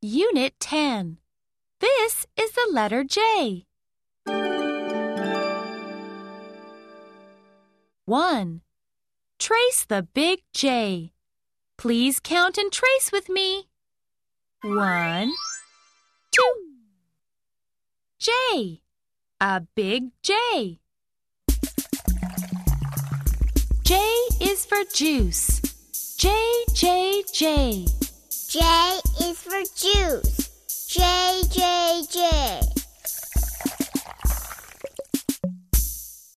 Unit 10. This is the letter J. 1. Trace the big J. Please count and trace with me. 1, 2. J. A big J. J is for juice. J, J, J.